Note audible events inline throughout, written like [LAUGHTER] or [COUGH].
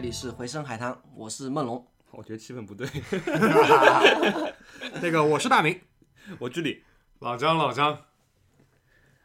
这里是回声海滩，我是梦龙。我觉得气氛不对。[LAUGHS] 那个我是大明，[LAUGHS] 我这里，老张，老张，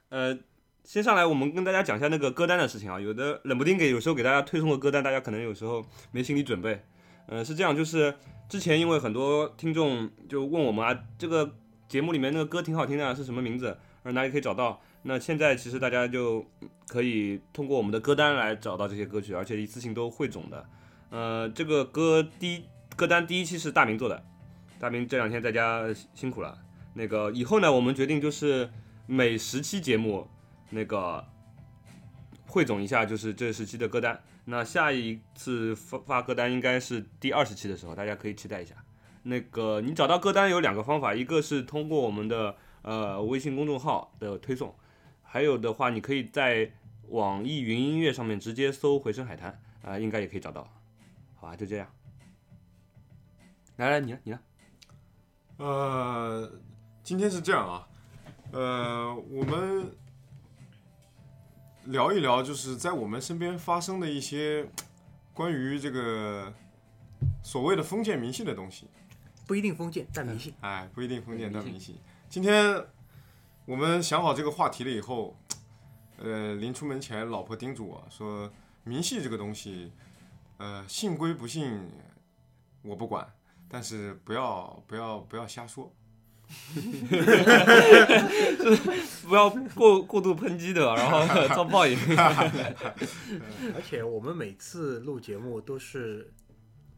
呃，先上来我们跟大家讲一下那个歌单的事情啊。有的冷不丁给，有时候给大家推送个歌单，大家可能有时候没心理准备。呃，是这样，就是之前因为很多听众就问我们啊，这个节目里面那个歌挺好听的，是什么名字？而哪里可以找到？那现在其实大家就可以通过我们的歌单来找到这些歌曲，而且一次性都汇总的。呃，这个歌第一歌单第一期是大明做的，大明这两天在家辛苦了。那个以后呢，我们决定就是每十期节目那个汇总一下，就是这十期的歌单。那下一次发发歌单应该是第二十期的时候，大家可以期待一下。那个你找到歌单有两个方法，一个是通过我们的呃微信公众号的推送，还有的话你可以在网易云音乐上面直接搜“回声海滩”啊、应该也可以找到。好吧，就这样。来来，你呢？你呢？呃，今天是这样啊，呃，我们聊一聊，就是在我们身边发生的一些关于这个所谓的封建迷信的东西。不一定封建，但迷信。哎，不一定封建，但迷信。今天我们想好这个话题了以后，呃，临出门前，老婆叮嘱我说，迷信这个东西，呃，信归不信，我不管，但是不要不要不要瞎说。[LAUGHS] 不要过过度抨击的，然后 [LAUGHS] 遭报应。[LAUGHS] 而且我们每次录节目都是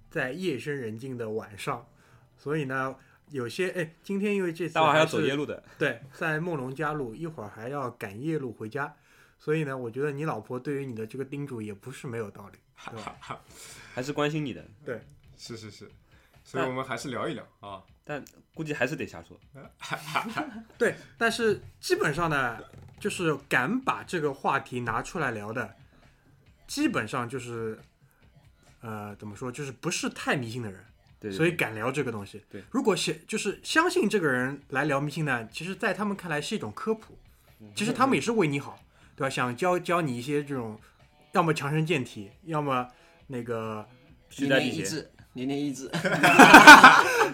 在夜深人静的晚上，所以呢，有些哎，今天因为这次待会还要走夜路的。对，在梦龙家路，一会儿还要赶夜路回家，所以呢，我觉得你老婆对于你的这个叮嘱也不是没有道理，对吧？还是关心你的，对是是是，所以我们还是聊一聊啊。但估计还是得瞎说。[LAUGHS] [LAUGHS] 对，但是基本上呢，就是敢把这个话题拿出来聊的，基本上就是，呃，怎么说，就是不是太迷信的人，对，对所以敢聊这个东西。对，如果相就是相信这个人来聊迷信呢，其实在他们看来是一种科普，嗯。其实他们也是为你好，对吧？想教教你一些这种，要么强身健体，要么那个。年年一致，年年一致。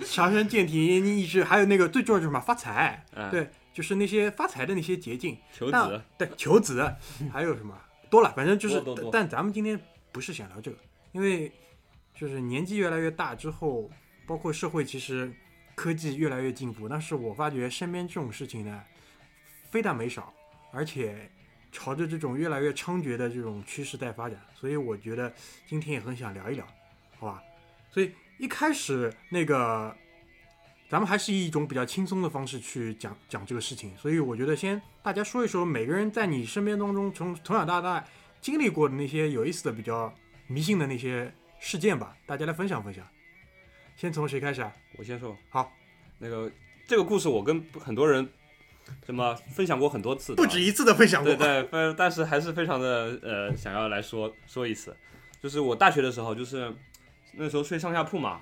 强身健体、年年益智，还有那个最重要就是什么？发财，嗯。对，就是那些发财的那些捷径。求子，对，求子，还有什么？多了，反正就是多多多。但咱们今天不是想聊这个，因为就是年纪越来越大之后，包括社会其实科技越来越进步，但是我发觉身边这种事情呢，非但没少，而且朝着这种越来越猖獗的这种趋势在发展，所以我觉得今天也很想聊一聊，好吧？所以一开始那个。咱们还是以一种比较轻松的方式去讲讲这个事情，所以我觉得先大家说一说每个人在你身边当中从从小到大经历过的那些有意思的、比较迷信的那些事件吧，大家来分享分享。先从谁开始啊？我先说。好，那个这个故事我跟很多人什么分享过很多次不止一次的分享过。对对，但但是还是非常的呃想要来说说一次，就是我大学的时候，就是那时候睡上下铺嘛，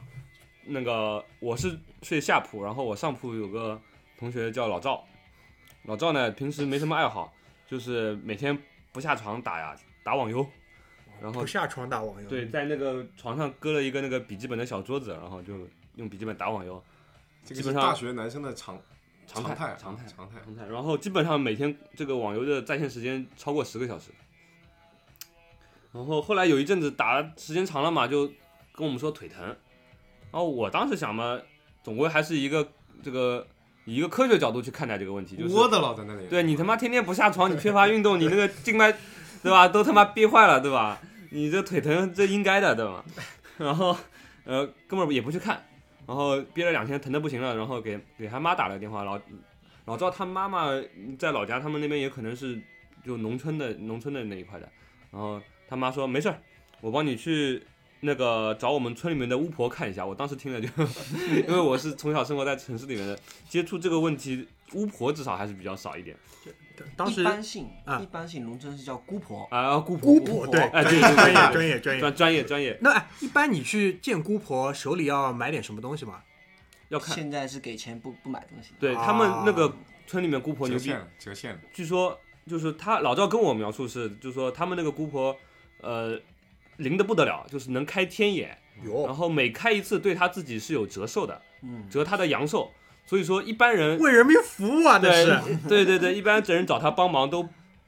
那个我是睡下铺，然后我上铺有个同学叫老赵，老赵呢平时没什么爱好，就是每天不下床打呀打网游，然后不下床打网游。对，在那个床上搁了一个那个笔记本的小桌子，然后就用笔记本打网游，这基本上个是大学男生的常常态啊常态常态。常态。然后基本上每天这个网游的在线时间超过十个小时。然后后来有一阵子打时间长了嘛，就跟我们说腿疼。然后我当时想嘛，总归还是一个这个以一个科学角度去看待这个问题，就是窝的老在那里。对你他妈天天不下床，你缺乏运动，你那个静脉，对吧，都他妈憋坏了，对吧？你这腿疼这应该的，对吧？[LAUGHS] 然后呃哥们儿也不去看，然后憋了两天疼的不行了，然后给给他妈打了个电话，老老赵他妈妈在老家，他们那边也可能是就农村的农村的那一块的，然后他妈说没事儿，我帮你去那个找我们村里面的巫婆看一下。我当时听了就，[LAUGHS] 因为我是从小生活在城市里面的，接触这个问题，巫婆至少还是比较少一点当时一般性啊一般性农村是叫姑婆，啊。姑姑婆，对，哎对对专业对对专业专业。专专业专业那哎，一般你去见姑婆，手里要买点什么东西吗？要看，现在是给钱不不买东西。对啊他们那个村里面姑婆牛逼折现，了，折现了。据说就是他老赵跟我描述是，就是说他们那个姑婆，呃，灵的不得了，就是能开天眼，然后每开一次对他自己是有折寿的，嗯，折他的阳寿。所以说一般人为人民服务啊，这对是。[LAUGHS] 对对对，一般人找他帮忙都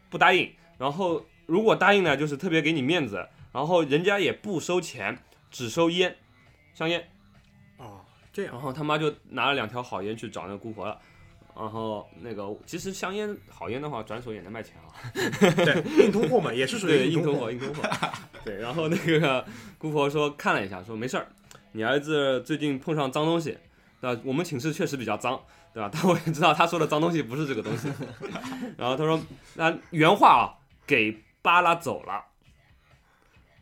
不答应，然后如果答应呢，就是特别给你面子，然后人家也不收钱，只收烟，香烟，哦，这样然后他妈就拿了两条好烟去找那个姑婆了。然后那个，其实香烟好烟的话，转手也能卖钱啊。对硬通货嘛，也是属，于硬通货，硬通货。[LAUGHS] 对，然后那个姑婆说看了一下，说没事儿，你儿子最近碰上脏东西，对吧？我们寝室确实比较脏，对吧？[LAUGHS] 但我也知道他说的脏东西不是这个东西。[LAUGHS] 然后他说，那原话啊，给扒拉走了。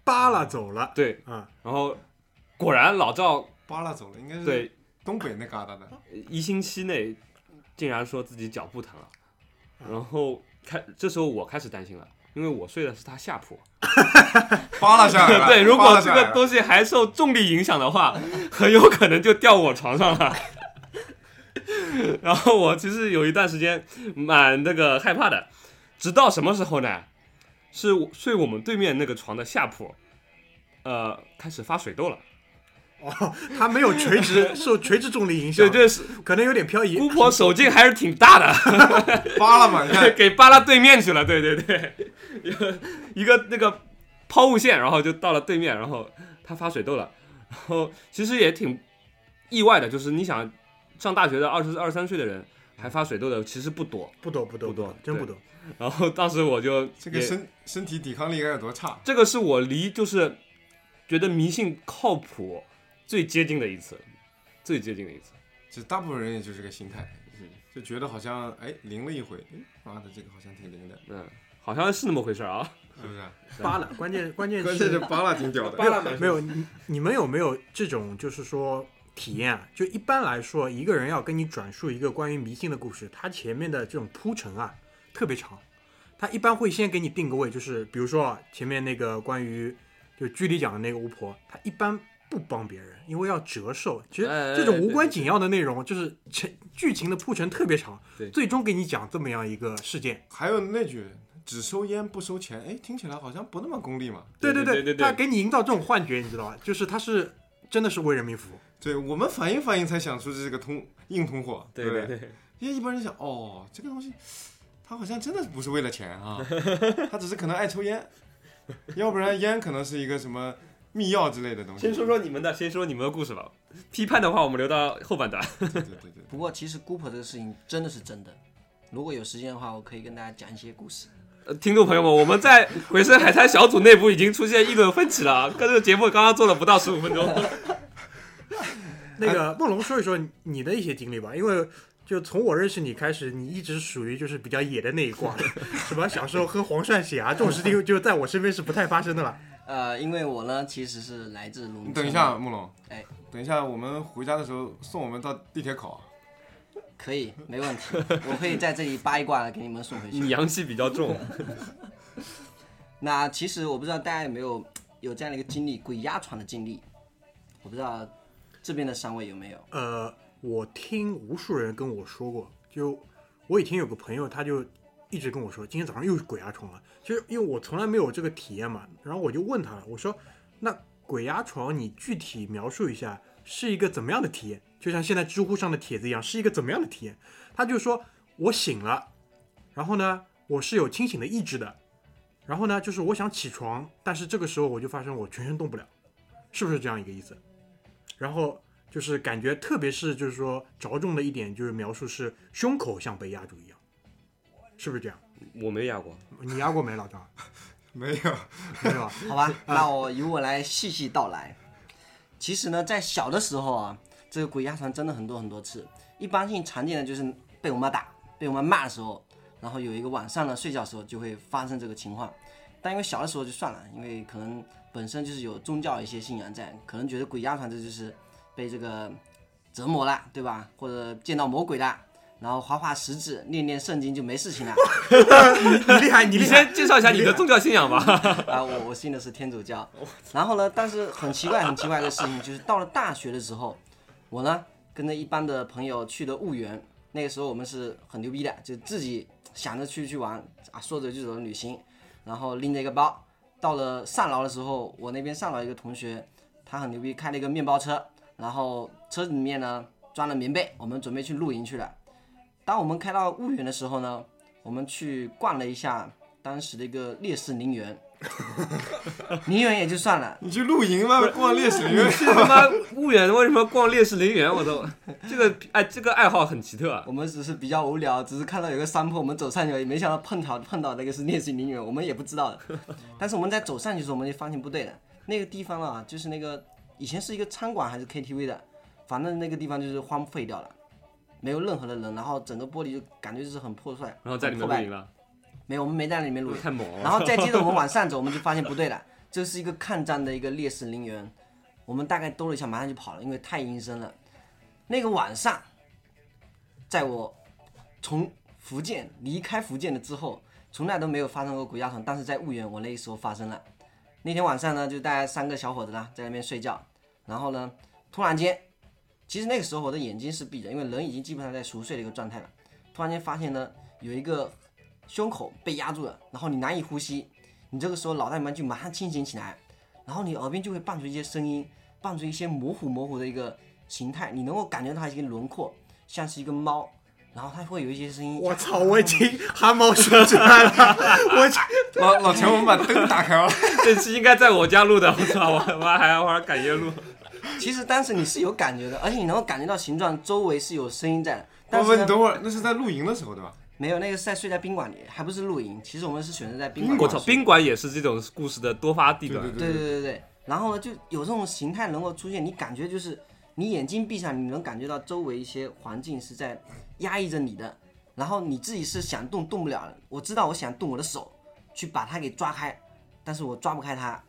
扒拉走了对，嗯。然后果然老赵扒拉走了，应该是对东北那旮瘩的。一星期内竟然说自己脚不疼了，然后开这时候我开始担心了。因为我睡的是他下铺，[LAUGHS] 扒拉下来了。[LAUGHS] 对，如果这个东西还受重力影响的话，很有可能就掉我床上了。[LAUGHS] 然后我其实有一段时间蛮那个害怕的，直到什么时候呢？是我睡我们对面那个床的下铺，呃，开始发水痘了。[LAUGHS] 哦，他没有垂直 [LAUGHS] 受垂直重力影响，对，这是可能有点漂移。姑婆手劲还是挺大的，[LAUGHS] 扒拉嘛，给扒拉对面去了。对对对，一个一个那个抛物线，然后就到了对面，然后他发水痘了。然后其实也挺意外的，就是你想上大学的二十二三岁的人还发水痘的，其实不多。不多不多不多真不多。然后当时我就这个身身体抵抗力该有多差？这个是我离就是觉得迷信靠谱最接近的一次，最接近的一次。就大部分人也就这个心态，就觉得好像哎灵了一回，哎妈的这个好像挺灵的，嗯，好像是那么回事儿啊。是不是？扒拉，关键 [LAUGHS] 关键关键是扒拉挺屌的。扒拉 [LAUGHS] 没有你你们有没有这种就是说体验啊？就一般来说，一个人要跟你转述一个关于迷信的故事，他前面的这种铺陈啊特别长，他一般会先给你定个位，就是比如说啊前面那个关于就剧里讲的那个巫婆，她一般不帮别人，因为要折寿。其实这种无关紧要的内容，就是成剧情的铺陈特别长，最终给你讲这么样一个事件。还有那句只收烟不收钱，哎，听起来好像不那么功利嘛。对对对对他给你营造这种幻觉，你知道吧？就是他是真的是为人民服务。对我们反应反应才想出这个通硬通货，不对对对，因为一般人想，哦，这个东西，他好像真的不是为了钱啊，[LAUGHS] 他只是可能爱抽烟，要不然烟可能是一个什么密钥之类的东西。先说说你们的，先说你们的故事吧。批判的话，我们留到后半段。[LAUGHS] 对对对对，不过其实姑婆这个事情真的是真的，如果有时间的话，我可以跟大家讲一些故事。呃听众朋友们，我们在回声海滩小组内部已经出现议论分歧了啊！跟这个节目刚刚做了不到十五分钟。[LAUGHS] 那个梦龙说一说你的一些经历吧，因为就从我认识你开始，你一直属于就是比较野的那一挂，什么小时候喝黄鳝血啊这种事情，就在我身边是不太发生的了。呃，因为我呢其实是来自农村。你等一下，，慕容，哎，等一下，我们回家的时候送我们到地铁口。可以，没问题，[LAUGHS] 我可以在这里扒一挂给你们送回去。你阳气比较重，[LAUGHS] 那其实我不知道大家有没有有这样的一个经历，鬼压床的经历，我不知道这边的三位有没有？呃，我听无数人跟我说过，就我以前有个朋友，他就一直跟我说，今天早上又是鬼压床了。其实因为我从来没有这个体验嘛，然后我就问他了，我说那鬼压床你具体描述一下是一个怎么样的体验？就像现在知乎上的帖子一样，是一个怎么样的体验？他就说我醒了，然后呢，我是有清醒的意志的，然后呢，就是我想起床，但是这个时候我就发生我全身动不了，是不是这样一个意思？然后就是感觉，特别是就是说着重的一点就是描述是胸口像被压住一样，是不是这样？我没压过。你压过没，老张？[LAUGHS] 没有，没有啊？好吧，[LAUGHS] 那我由我来细细道来。其实呢，在小的时候啊，这个鬼压床真的很多很多次。一般性常见的就是被我妈打、被我妈骂的时候，然后有一个晚上呢睡觉的时候就会发生这个情况。但因为小的时候就算了，因为可能本身就是有宗教一些信仰在，可能觉得鬼压床这就是被这个折磨了，对吧？或者见到魔鬼了，然后划划食指、念念圣经就没事情了。[LAUGHS] 你厉害，你你！先介绍一下你的宗教信仰吧。啊，我我信的是天主教。然后呢，但是很奇怪很奇怪的事情就是到了大学的时候，我呢跟着一帮的朋友去的婺源。那个时候我们是很牛逼的，就自己想着去去玩啊，说走就走的旅行，然后拎着一个包，到了上饶的时候，我那边上饶一个同学，他很牛逼，开了一个面包车，然后车子里面呢装了棉被，我们准备去露营去了。当我们开到婺源的时候呢，我们去逛了一下当时的一个烈士陵园，[LAUGHS] 陵园也就算了，你去露营吗？逛烈士陵园？去他妈婺源为什么逛烈士陵园？我都这个哎，这个爱好很奇特啊。我们只是比较无聊，只是看到有个山坡，我们走上去，也没想到碰巧碰到那个是烈士陵园，我们也不知道的。[LAUGHS] 但是我们在走上去的时候，我们就发现不对了，那个地方啊，就是那个以前是一个餐馆还是 KTV 的，反正那个地方就是荒废掉了，没有任何的人，然后整个玻璃就感觉就是很破碎，然后在里面露营了，没有，我们没在里面露营。[LAUGHS] 太猛了。然后再接着我们往上走，我们就发现不对了，这是一个抗战的一个烈士陵园。我们大概兜了一下，马上就跑了，因为太阴森了。那个晚上，在我从福建离开福建了之后，从来都没有发生过鬼压床，但是在婺源我那时候发生了。那天晚上呢，就大家三个小伙子呢在那边睡觉，然后呢，突然间，其实那个时候我的眼睛是闭着，因为人已经基本上在熟睡的一个状态了。突然间发现呢，有一个胸口被压住了，然后你难以呼吸，你这个时候脑袋里面就马上清醒起来，然后你耳边就会伴随一些声音，伴随一些模糊模糊的一个形态，你能够感觉到它一个轮廓，像是一个猫，然后它会有一些声音。我操，我已经汗毛竖起来了，我老老钱，我们把灯打开了。[LAUGHS] 这期应该在我家录的，我操，我他妈还要玩赶夜录。[LAUGHS] 其实当时你是有感觉的，而且你能够感觉到形状周围是有声音在的。但是你等会儿，那是在露营的时候对吧？没有，那个是在睡在宾馆里，还不是露营。其实我们是选择在宾馆。我操，宾馆也是这种故事的多发地段。对对对对对，然后呢，就有这种形态能够出现，你感觉就是你眼睛闭上，你能感觉到周围一些环境是在压抑着你的，然后你自己是想动动不了了。我知道我想动我的手去把它给抓开，但是我抓不开它。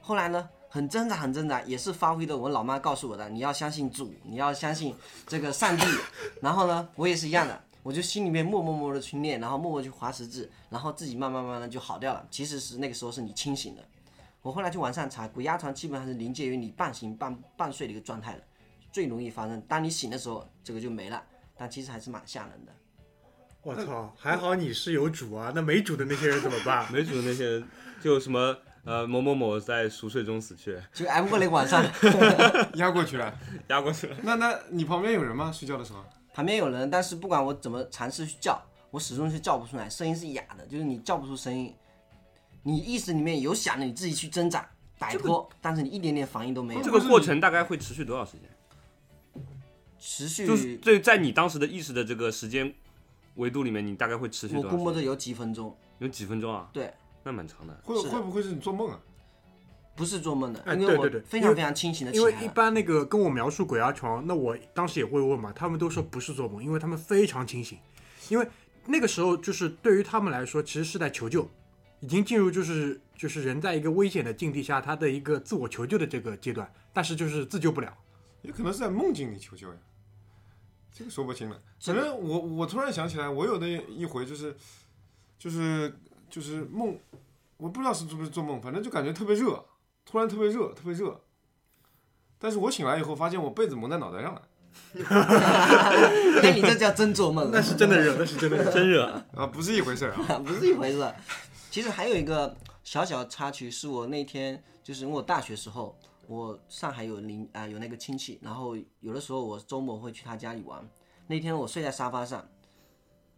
后来呢，很挣扎很挣扎，也是发挥的我老妈告诉我的，你要相信主，你要相信这个上帝。[LAUGHS] 然后呢，我也是一样的。我就心里面默默默的去念，然后默默去划十字，然后自己慢慢慢慢的就好掉了。其实是那个时候是你清醒的。我后来去网上查，鬼压床基本上是临界于你半醒半半睡的一个状态的，最容易发生。当你醒的时候，这个就没了，但其实还是蛮吓人的。我操，还好你是有主啊，那没主的那些人怎么办？没主的那些人就什么呃某某某在熟睡中死去，就挨不过那个晚上，[LAUGHS] 压过去了。压过去了。那那你旁边有人吗？睡觉的时候？旁边有人，但是不管我怎么尝试去叫，我始终是叫不出来，声音是哑的，就是你叫不出声音。你意识里面有想的，你自己去挣扎摆脱，但是你一点点反应都没有。这个过程大概会持续多少时间？持续，就是对，在你当时的意识的这个时间维度里面，你大概会持续我多少时间？估摸着有几分钟，有几分钟啊？对，那蛮长的。会是的会不会是你做梦啊？不是做梦的，哎因为我对对对因为非常非常清醒的起因为来了。一般那个跟我描述鬼压床，那我当时也会问嘛，他们都说不是做梦，因为他们非常清醒，因为那个时候就是对于他们来说，其实是在求救，已经进入就是就是人在一个危险的境地下，他的一个自我求救的这个阶段，但是就是自救不了。也可能是在梦境里求救呀，这个说不清了。反正我我突然想起来，我有的一回就是就是就是梦，我不知道是不是做梦，反正就感觉特别热，突然特别热，特别热。但是我醒来以后发现我被子蒙在脑袋上了 [LAUGHS] 那你这叫真做梦了，那是真的热，那是真的热。真热，啊，不是一回事儿啊。[LAUGHS] 不是一回事。其实还有一个小小的插曲，是我那天就是因为我大学时候，我上海有邻啊、有那个亲戚，然后有的时候我周末会去他家里玩。那天我睡在沙发上，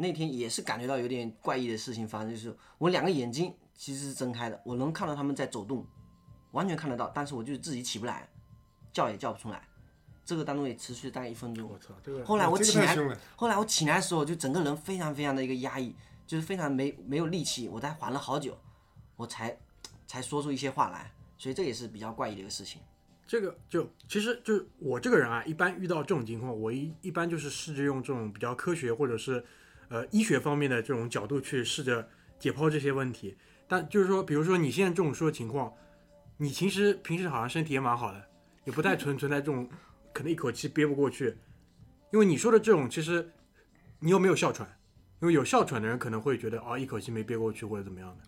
那天也是感觉到有点怪异的事情发生，就是我两个眼睛其实是睁开的，我能看到他们在走动，完全看得到，但是我就是自己起不来，叫也叫不出来。这个当中也持续大概一分钟。我操，这个后来我起来后来我起来的时候，就整个人非常非常的一个压抑，就是非常没没有力气，我才缓了好久，我才才说出一些话来，所以这也是比较怪异的一个事情。这个就其实就是我这个人啊，一般遇到这种情况，我一一般就是试着用这种比较科学或者是呃医学方面的这种角度去试着解剖这些问题。但就是说，比如说你现在这种说的情况，你其实平时好像身体也蛮好的，也不太存存在这种可能一口气憋不过去。因为你说的这种，其实你有没有哮喘，因为有哮喘的人可能会觉得哦一口气没憋过去或者怎么样的，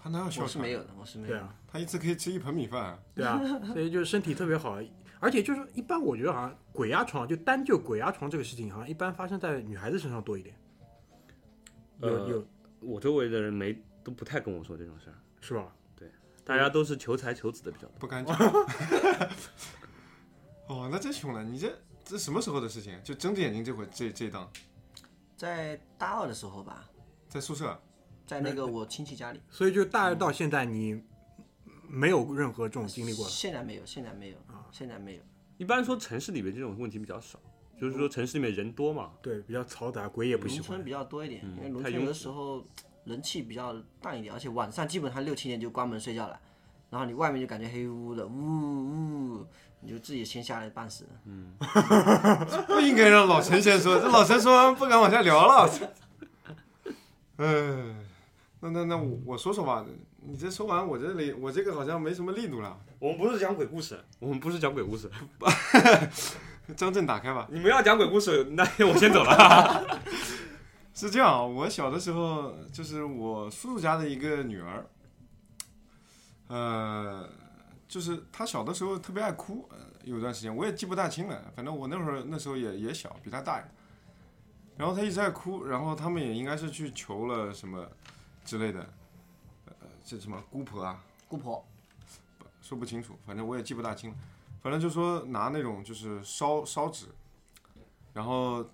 他哪有哮喘？我是没有的，我是没有的。对啊。他一次可以吃一盆米饭啊。对啊，所以就是身体特别好，而且就是一般我觉得好像鬼压床，就单就鬼压床这个事情，好像一般发生在女孩子身上多一点。有呃有我周围的人没都不太跟我说这种事儿。是吧？对大家都是求财求子的比较多。不敢讲。[LAUGHS] 哦，那真凶了！你这这什么时候的事情？就睁着眼睛这回这这一档，在大二的时候吧，在宿舍。在那个我亲戚家里，所以就大二到现在你没有任何这种经历过了。现在没有，现在没有，现在没有。一般说城市里面这种问题比较少，就是说城市里面人多嘛，对，比较嘈杂，鬼也不喜欢农村。比较多一点，因为农太村有的时候人气比较淡一点，而且晚上基本上六七点就关门睡觉了，然后你外面就感觉黑乎乎的，呜呜，你就自己先下来半死。[LAUGHS] 不应该让老陈先说，这老陈说完不敢往下聊了。嗯，那那那我我说说吧，你这说完我这里我这个好像没什么力度了。我们不是讲鬼故事，我们不是讲鬼故事。[LAUGHS] [LAUGHS] 张震打开吧。你们要讲鬼故事，那我先走了。[LAUGHS] 是这样啊，我小的时候就是我叔叔家的一个女儿，呃，就是她小的时候特别爱哭，呃，有段时间我也记不大清了，反正我那会儿那时候也也小，比她大一点。然后她一直在哭，然后他们也应该是去求了什么之类的，呃，这什么姑婆啊，姑婆，说不清楚，反正我也记不大清了。反正就说拿那种就是烧烧纸，然后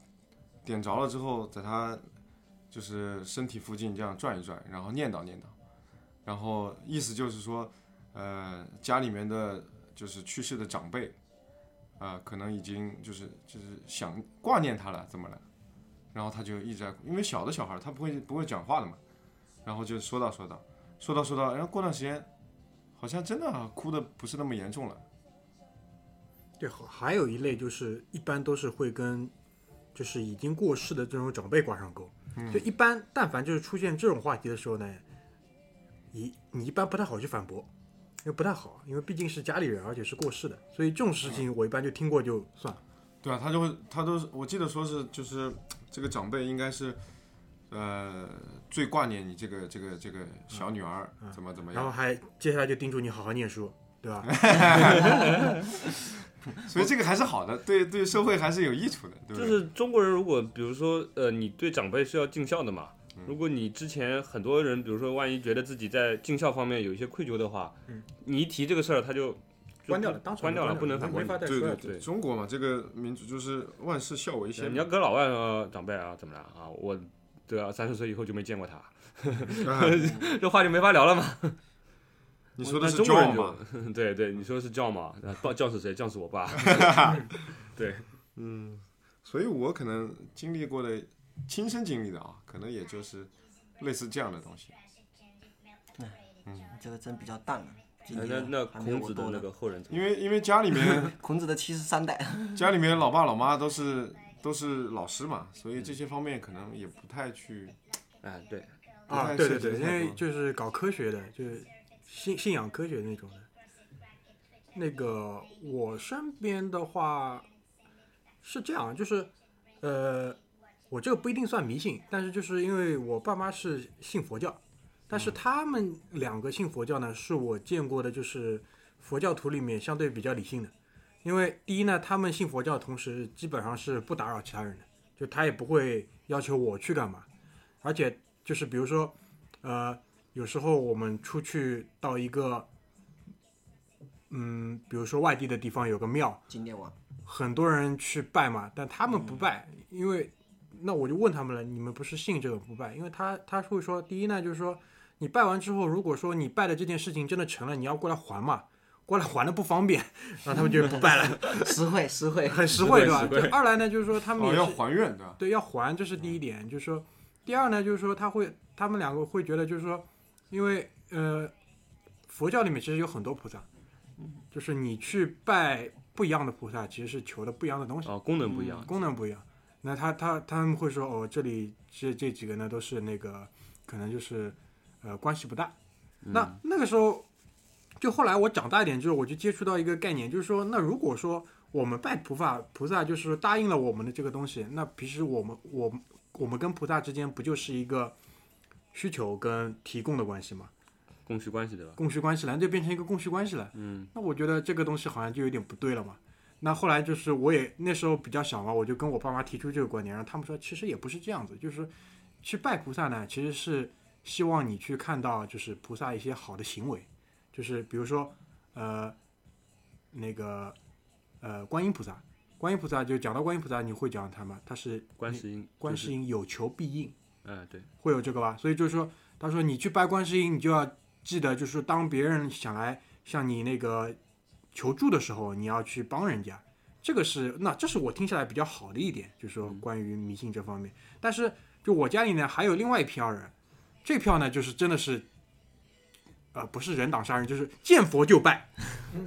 点着了之后，在他就是身体附近这样转一转，然后念叨念叨，然后意思就是说，呃，家里面的就是去世的长辈，啊、可能已经就是就是想挂念他了，怎么了？然后他就一直在，因为小的小孩他不会不会讲话的嘛，然后就说道说道说道说道，然后过段时间。好像真的哭的不是那么严重了。对，还还有一类就是一般都是会跟就是已经过世的这种长辈挂上钩。就一般但凡就是出现这种话题的时候呢，你你一般不太好去反驳，因为不太好，因为毕竟是家里人，而且是过世的，所以这种事情我一般就听过就算了。对啊，他就会，他都是，我记得说是，就是这个长辈应该是，呃，最挂念你这个这个这个小女儿怎么怎么样，然后还接下来就叮嘱你好好念书，对吧？[LAUGHS] [LAUGHS] [LAUGHS] [LAUGHS] 所以这个还是好的，对对社会还是有益处的，对不就？是中国人，如果比如说，呃，你对长辈是要尽孝的嘛。嗯如果你之前很多人，比如说，万一觉得自己在尽孝方面有一些愧疚的话，你一提这个事儿，他就就关掉了，当场关掉了，不能反驳。对对对，中国嘛，这个民族就是万事孝为先你。要跟老外呃长辈啊，怎么了啊？我对啊，三十岁以后就没见过他，啊 [LAUGHS] [LAUGHS] 这话就没法聊了嘛。你说的是那中国人教嘛？[LAUGHS] 对对，你说的是教嘛？那爸教是谁？教是我爸。[LAUGHS] [LAUGHS] 对，嗯所以我可能经历过的亲身经历的啊，可能也就是类似这样的东西。嗯这个真比较淡了。那那孔子的那个后人怎么因为因为家里面孔子的七十三代，家里面老爸老妈都是都是老师嘛，所以这些方面可能也不太去哎，对，啊，对对对，因为就是搞科学的，就是信信仰科学那种的。那个我身边的话是这样，就是呃，我这个不一定算迷信，但是就是因为我爸妈是信佛教，但是他们两个信佛教呢，是我见过的，就是佛教徒里面相对比较理性的。因为第一呢，他们信佛教的同时，基本上是不打扰其他人的，就他也不会要求我去干嘛，而且就是比如说，呃，有时候我们出去到一个，嗯，比如说外地的地方有个庙，很多人去拜嘛，但他们不拜，因为那我就问他们了，你们不是信这个不拜？因为他他会说，第一呢就是说，你拜完之后，如果说你拜的这件事情真的成了，你要过来还嘛，过来还的不方便，[LAUGHS] 然后他们就不拜了，[LAUGHS] 实惠实惠。很实惠对吧？就二来呢就是说他们哦要还愿对吧？对，要还，这是第一点。就是说，第二呢，就是说他会，他们两个会觉得，就是说，因为呃，佛教里面其实有很多菩萨，就是你去拜不一样的菩萨，其实是求的不一样的东西，哦，功能不一样。功能不一样。那他他他们会说，哦，这里这这几个呢都是那个，可能就是呃关系不大。那那个时候，就后来我长大一点之后，我就接触到一个概念，就是说，那如果说我们拜菩萨，菩萨就是答应了我们的这个东西，那平时我们我我们跟菩萨之间不就是一个需求跟提供的关系嘛？供需关系对吧？供需关系了，那就变成一个供需关系了。嗯，那我觉得这个东西好像就有点不对了嘛。那后来就是我也那时候比较小嘛，我就跟我爸妈提出这个观点，然后他们说其实也不是这样子，就是去拜菩萨呢，其实是希望你去看到就是菩萨一些好的行为，就是比如说呃那个呃观音菩萨，观音菩萨就讲到观音菩萨，你会讲他吗？他是观世音，观世音，音有求必应，哎，对，会有这个吧？所以就是说，他说你去拜观世音，你就要记得，就是说当别人想来向你那个求助的时候，你要去帮人家。这个是那这是我听下来比较好的一点，就是说关于迷信这方面。但是就我家里呢，还有另外一票人，这票呢就是真的是，呃，不是人挡杀人，就是见佛就拜，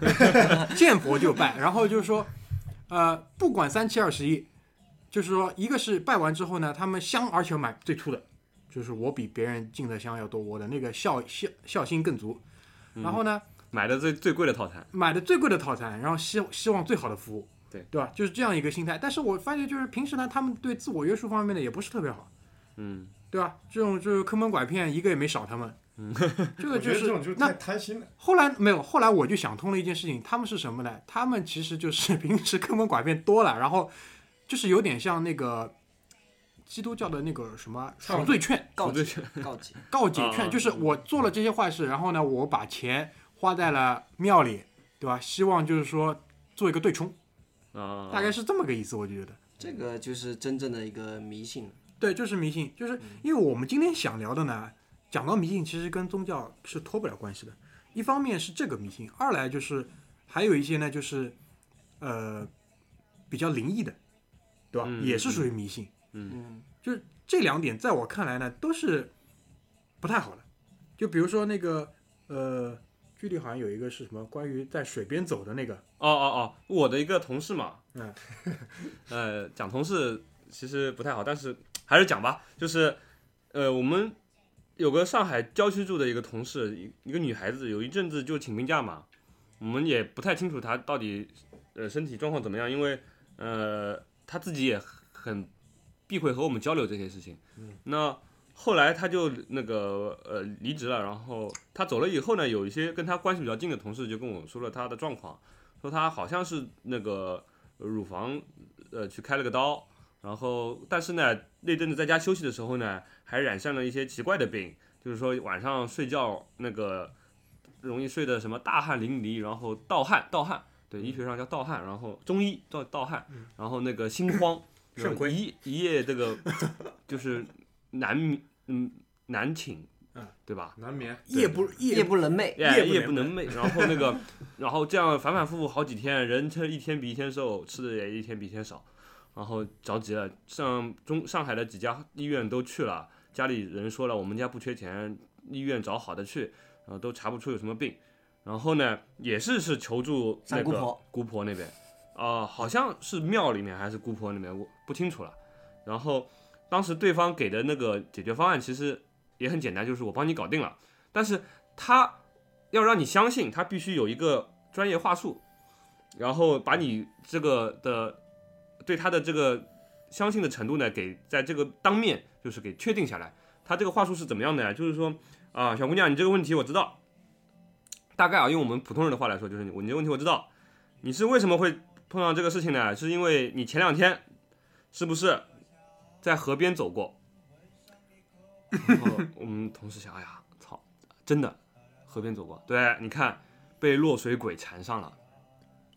[LAUGHS] 见佛就拜。然后就是说，呃，不管三七二十一，就是说一个是拜完之后呢，他们香而且买最粗的，就是我比别人进的香要多，我的那个孝孝孝心更足。然后呢，买的最最贵的套餐，买的最贵的套餐，然后希希望最好的服务，对对吧？就是这样一个心态。但是我发现就是平时呢，他们对自我约束方面呢也不是特别好，嗯，对吧？这种就是坑蒙拐骗，一个也没少他们。嗯，[LAUGHS] 这个就是那贪心了。后来没有，后来我就想通了一件事情，他们是什么呢？他们其实就是 [LAUGHS] 平时坑蒙拐骗多了，然后就是有点像那个基督教的那个什么赎罪券、告对解告解，[LAUGHS] 告解券，啊就是我做了这些坏事，然后呢，我把钱花在了庙里，对吧？希望就是说做一个对冲，啊，大概是这么个意思，我就觉得。这个就是真正的一个迷信。对，就是迷信，就是因为我们今天想聊的呢，讲到迷信，其实跟宗教是脱不了关系的。一方面是这个迷信，二来就是还有一些呢，就是呃比较灵异的，对吧？嗯也是属于迷信。嗯，就是这两点，在我看来呢，都是不太好的。就比如说那个呃，剧里好像有一个是什么关于在水边走的那个，哦哦哦，我的一个同事嘛，嗯，呃，讲同事其实不太好，但是还是讲吧，就是，呃，我们有个上海郊区住的一个同事，一一个女孩子，有一阵子就请病假嘛，我们也不太清楚她到底呃身体状况怎么样，因为呃她自己也很避讳和我们交流这些事情，嗯，那。后来他就那个呃离职了，然后他走了以后呢，有一些跟他关系比较近的同事就跟我说了他的状况，说他好像是那个呃乳房呃去开了个刀，然后但是呢那阵子在家休息的时候呢，还染上了一些奇怪的病，就是说晚上睡觉那个容易睡得什么大汗淋漓，然后盗汗盗汗，对医学上叫盗汗，然后中医叫盗汗，然后那个心慌，肾亏。一一夜这个就是难眠嗯难寝嗯，对吧？难眠，夜不夜夜不能寐。夜夜不能夜不能寐，[LAUGHS] 然后那个，然后这样反反复复好几天，人这一天比一天瘦，吃的也一天比一天少，然后着急了，上中上海的几家医院都去了，家里人说了，我们家不缺钱，医院找好的去，然后都查不出有什么病，然后呢，也是是求助那个姑婆姑婆那边，啊、好像是庙里面还是姑婆那边，我不清楚了，然后当时对方给的那个解决方案其实也很简单，就是我帮你搞定了。但是他要让你相信，他必须有一个专业话术，然后把你这个的对他的这个相信的程度呢，给在这个当面就是给确定下来。他这个话术是怎么样的呀？就是说啊，小姑娘，你这个问题我知道，大概啊，用我们普通人的话来说，就是你你这个问题我知道，你是为什么会碰到这个事情呢？是因为你前两天是不是在河边走过？然后我们同事想，哎呀，操，真的，河边走过，对，你看被落水鬼缠上了，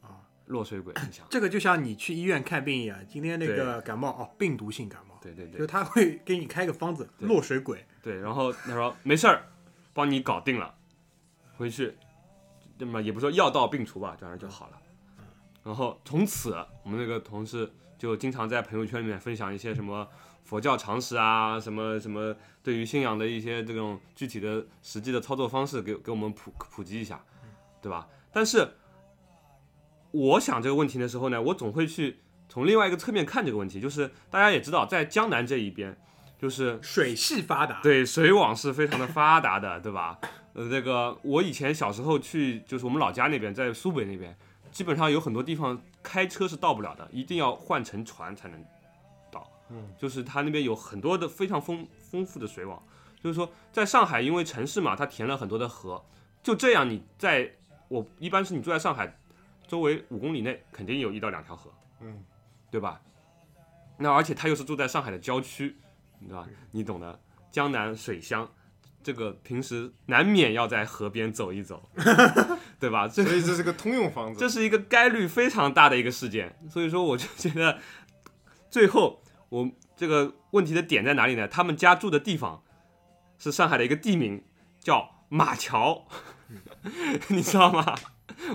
啊，落水鬼，这个就像你去医院看病一样，今天那个感冒哦，病毒性感冒，对对对就他会给你开个方子，落水鬼，对，然后他说没事儿，帮你搞定了，回去，那么也不说药到病除吧，这样就好了。然后从此，我们那个同事就经常在朋友圈里面分享一些什么佛教常识啊，什么什么对于信仰的一些这种具体的实际的操作方式给给我们普普及一下，对吧？但是我想这个问题的时候呢，我总会去从另外一个侧面看这个问题，就是大家也知道，在江南这一边，就是水系发达，对，水网是非常的发达的，对吧？呃，这个我以前小时候去，就是我们老家那边，在苏北那边，基本上有很多地方开车是到不了的，一定要换乘船才能到。嗯，就是它那边有很多的非常丰丰富的水网，就是说在上海，因为城市嘛，它填了很多的河，就这样你在我一般是你住在上海周围五公里内，肯定有一到两条河，嗯，对吧？那而且他又是住在上海的郊区，你知道吧？你懂的，江南水乡，这个平时难免要在河边走一走，[LAUGHS] 对吧？这所以这是个通用房子。这是一个概率非常大的一个事件，所以说我就觉得，最后我这个问题的点在哪里呢？他们家住的地方是上海的一个地名，叫马桥，[LAUGHS] 你知道吗？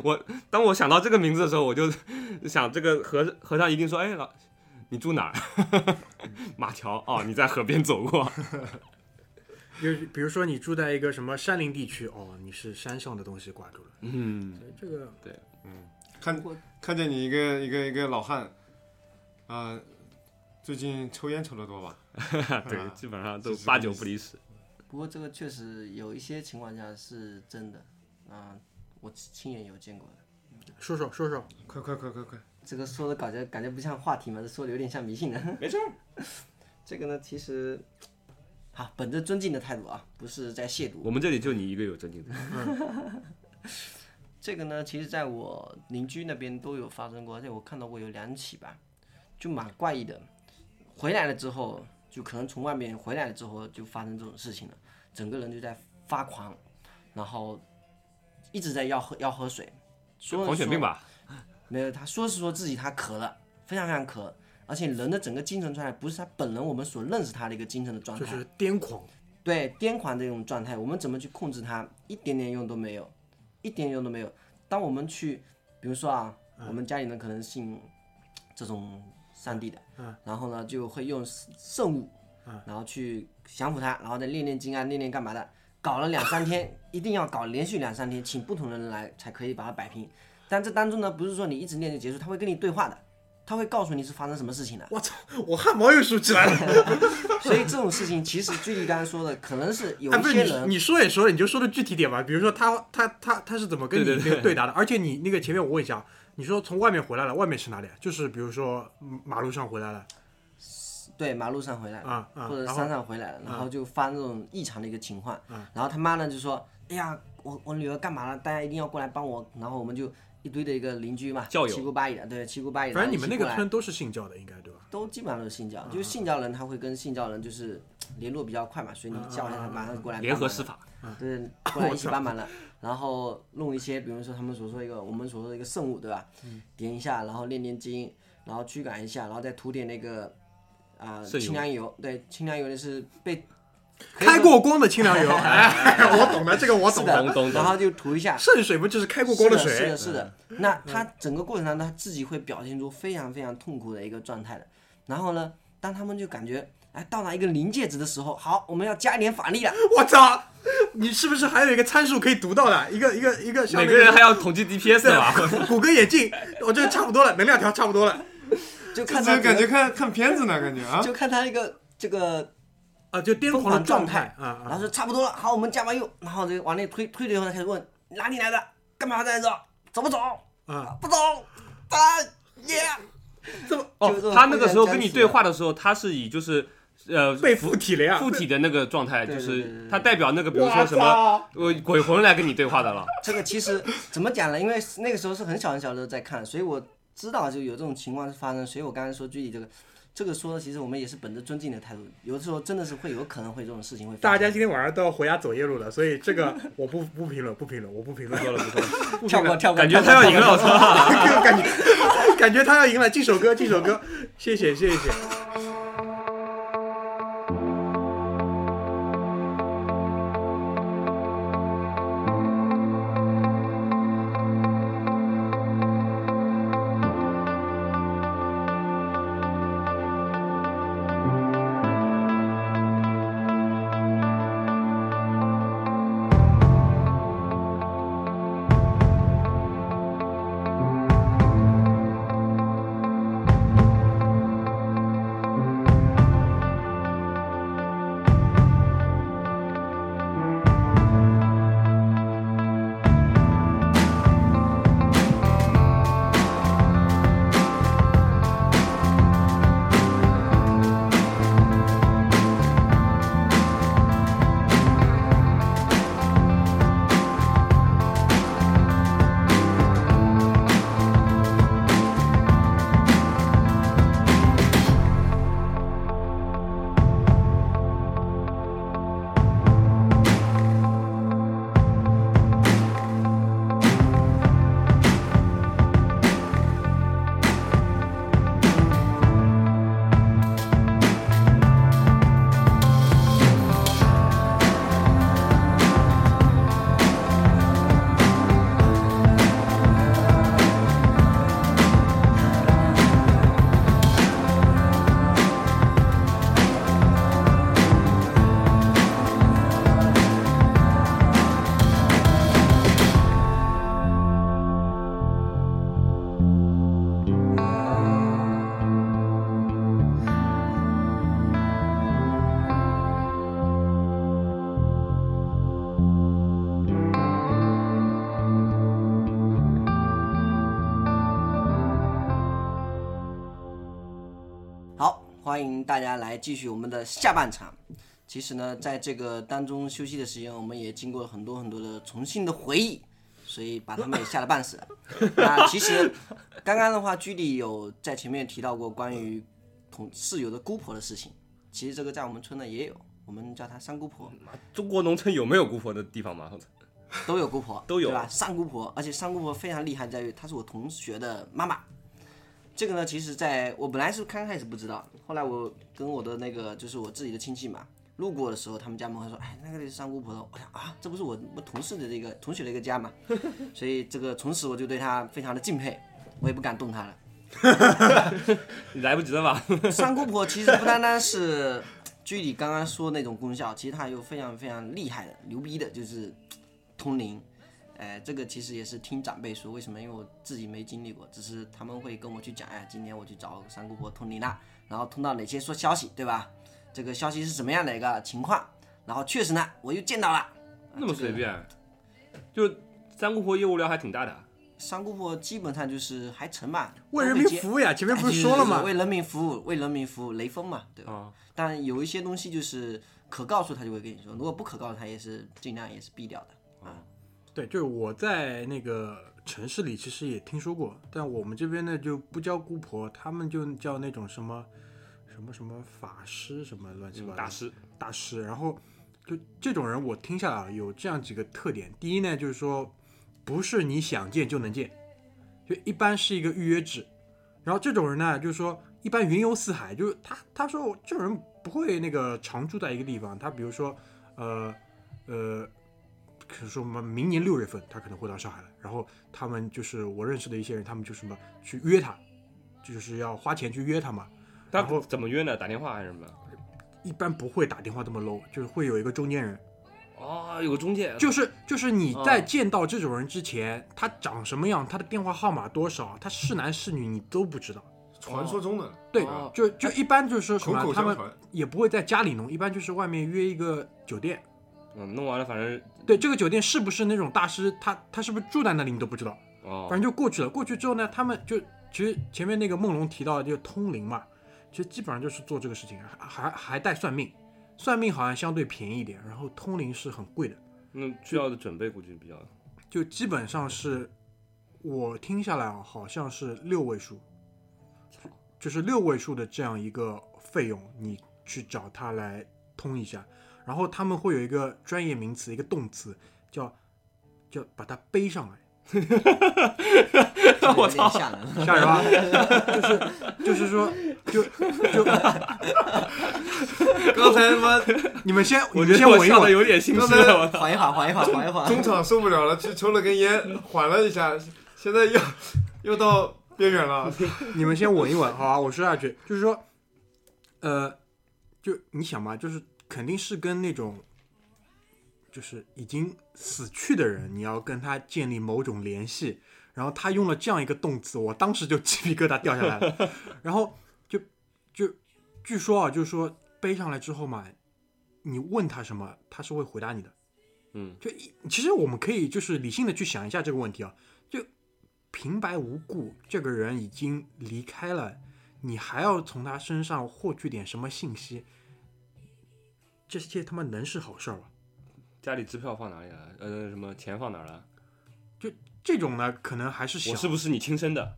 我当我想到这个名字的时候，我就想这个和和尚一定说，哎老，你住哪儿？[LAUGHS] 马桥哦，你在河边走过，就是比如说你住在一个什么山林地区，哦，你是山上的东西挂住了。嗯，对这个对，嗯看看见你一个一个一个老汉，啊、最近抽烟抽的多 [LAUGHS] 吧？对，基本上都八九不离十。不过这个确实有一些情况下是真的，啊、我亲眼有见过的。说说说说，快快快快快！这个说的感觉感觉不像话题嘛，这说的有点像迷信的。没错，[LAUGHS] 这个呢，其实，好，本着尊敬的态度啊，不是在亵渎。我们这里就你一个有尊敬的。[LAUGHS] 这个呢，其实在我邻居那边都有发生过，而且我看到过有两起吧，就蛮怪异的。回来了之后，就可能从外面回来了之后，就发生这种事情了，整个人就在发狂，然后一直在要喝要喝水，说狂犬病吧？没有，他说是说自己他渴了，非常非常渴，而且人的整个精神状态不是他本人我们所认识他的一个精神的状态，就是癫狂，对癫狂这种状态，我们怎么去控制它，一点点用都没有，一点用都没有。当我们去，比如说啊，我们家里人可能信这种上帝的，嗯然后呢就会用圣物，嗯然后去降服它，然后再念念经啊，念念干嘛的，搞了两三天，一定要搞连续两三天，请不同的人来才可以把它摆平。但这当中呢，不是说你一直念就结束，他会跟你对话的，他会告诉你是发生什么事情的。我操，我汗毛又竖起来了。[LAUGHS] 所以这种事情，其实距离刚才说的，可能是有些人你说也说了，你就说的具体点吧。比如说他他他他是怎么跟你对答的？而且你那个前面我问一下，你说从外面回来了，外面是哪里？就是比如说嗯马路上回来了对马路上回来了。啊啊，或者山上回来了，然后就发生这种异常的一个情况，然后他妈呢就说：“哎呀，我我女儿干嘛了？大家一定要过来帮我。”然后我们就一堆的一个邻居嘛，教友。七姑八姨的，对，七姑八姨的，反正你们那个村都是信教的，应该对吧？都基本上都是信教，就是信教人他会跟信教人就是联络比较快嘛，所以你叫他，他马上过来联合施法，对，过来一起帮忙了，[LAUGHS] 然后弄一些，比如说他们所说一个我们所说的一个圣物，对吧？点一下，然后念念经，然后驱赶一下，然后再涂点那个啊、清凉油，对，清凉油的是被开过光的清凉油，[LAUGHS] 哎，我懂的，这个我懂懂懂然后就涂一下。圣水不就是开过光的，水？是的，是的。那他整个过程当中，他自己会表现出非常非常痛苦的一个状态的。然后呢，当他们就感觉哎到达一个临界值的时候，好，我们要加一点法力了。我操！你是不是还有一个参数可以读到的？一个一个一个每个人还要统计 DPS 的吧？谷歌眼镜，我这个差不多了，能量条差不多了就感觉看看片子呢，感觉啊，就看他一个这个，啊，就癫疯狂的状态啊啊！然后说差不多了，好，我们加把油，然后就往那推推了以后，他开始问哪里来的，干嘛在这，走不走？啊，不走，啊耶！这么哦他那个时候跟你对话的时候，他是以就是呃被附体了呀！附体的那个状态，就是他代表那个比如说什么！呃鬼魂来跟你对话的了。这个其实怎么讲呢？因为那个时候是很小很小的时候在看，所以我知道就有这种情况是发生，所以我刚才说具体这个。这个说的其实我们也是本着尊敬的态度，有的时候真的是会有可能会这种事情会。大家今天晚上都要回家走夜路了，所以这个我不不评论，不评论，我不评论。说了不说了，[LAUGHS] 跳过跳过，[LAUGHS] 感觉他要赢了，我操！感觉感觉他要赢了，这首歌，这首歌，谢谢谢谢。大家来继续我们的下半场。其实呢，在这个当中休息的时间，我们也经过了很多很多的重新的回忆，所以把他们也吓得半死。[LAUGHS] 那其实刚刚的话，居里有在前面提到过关于同室友的姑婆的事情。其实这个在我们村呢也有，我们叫她三姑婆，中国农村有没有姑婆的地方吗？都有姑婆，[LAUGHS] 都有对吧？三姑婆，而且三姑婆非常厉害，在于她是我同学的妈妈。这个呢，其实在我本来是刚开始不知道，后来我跟我的那个就是我自己的亲戚嘛，路过的时候，他们家门口说，哎，那个是三姑婆的。我想啊，这不是我我同事的这个同学的一个家嘛，[LAUGHS] 所以这个从此我就对他非常的敬佩，我也不敢动他了。[LAUGHS] 你来不及了吧？[LAUGHS] 三姑婆其实不单单是居里刚刚说那种功效，其实她有非常非常厉害的、牛逼的，就是通灵。哎，这个其实也是听长辈说，为什么？因为我自己没经历过，只是他们会跟我去讲，哎，今天我去找三姑婆通灵了，然后通到哪些说消息，对吧？这个消息是什么样的一个情况？然后确实呢，我又见到了。那么随便，就三姑婆业务量还挺大的。三姑婆基本上就是还成嘛，为人民服务呀，前面不是说了吗？为人民服务，为人民服务，雷锋嘛，对吧？啊，但有一些东西就是可告诉他就会跟你说，如果不可告诉他，也是尽量也是避掉的啊。对，就是我在那个城市里其实也听说过，但我们这边呢就不叫姑婆，他们就叫那种什么什么什么法师什么乱七八糟大师，大师。然后就这种人，我听下来啊有这样几个特点。第一呢，就是说不是你想见就能见，就一般是一个预约制。然后这种人呢，就是说一般云游四海，就是他他说这种人不会那个常住在一个地方，他比如说呃呃。可能说我们明年六月份他可能会到上海来，然后他们就是我认识的一些人，他们就什么去约他，就是要花钱去约他嘛。他然后怎么约呢？打电话还是什么？一般不会打电话这么 low，就是会有一个中间人，哦，有个中介，就是就是你在见到这种人之前，他长什么样，他的电话号码多少，他是男是女你都不知道。传说中的，对哦，就就一般就是说什口么，他们。也不会在家里弄，一般就是外面约一个酒店。嗯，弄完了反正对，这个酒店是不是那种大师，他他是不是住在那里你都不知道。哦反，正就过去了。过去之后呢，他们就其实前面那个梦龙提到的就通灵嘛，其实基本上就是做这个事情，还还还带算命，算命好像相对便宜一点，然后通灵是很贵的，那需要的准备估计比较就基本上是我听下来啊，好像是六位数，就是六位数的这样一个费用，你去找他来通一下，然后他们会有一个专业名词，一个动词叫叫把它背上来。[LAUGHS] 我操，吓人。吓人吧？就是就是说，就就 [LAUGHS] 刚才他妈 [LAUGHS] 你们先，我觉得我笑的有点心虚刚才了，我操。缓一缓，缓一缓，缓一缓。中场受不了了，去抽了根烟，缓了一下，现在又又到边缘了。你们先稳一稳，好吧？我说下去，就是说，呃，就你想嘛，就是肯定是跟那种，就是已经死去的人，你要跟他建立某种联系，然后他用了这样一个动词，我当时就鸡皮疙瘩掉下来了，然后就就据说啊，就是说背上来之后嘛，你问他什么，他是会回答你的。嗯，就一其实我们可以就是理性的去想一下这个问题啊，就平白无故这个人已经离开了，你还要从他身上获取点什么信息，这些他妈能是好事儿吗？家里支票放哪里了？呃，什么钱放哪儿了？这种呢，可能还是小我是不是你亲生的？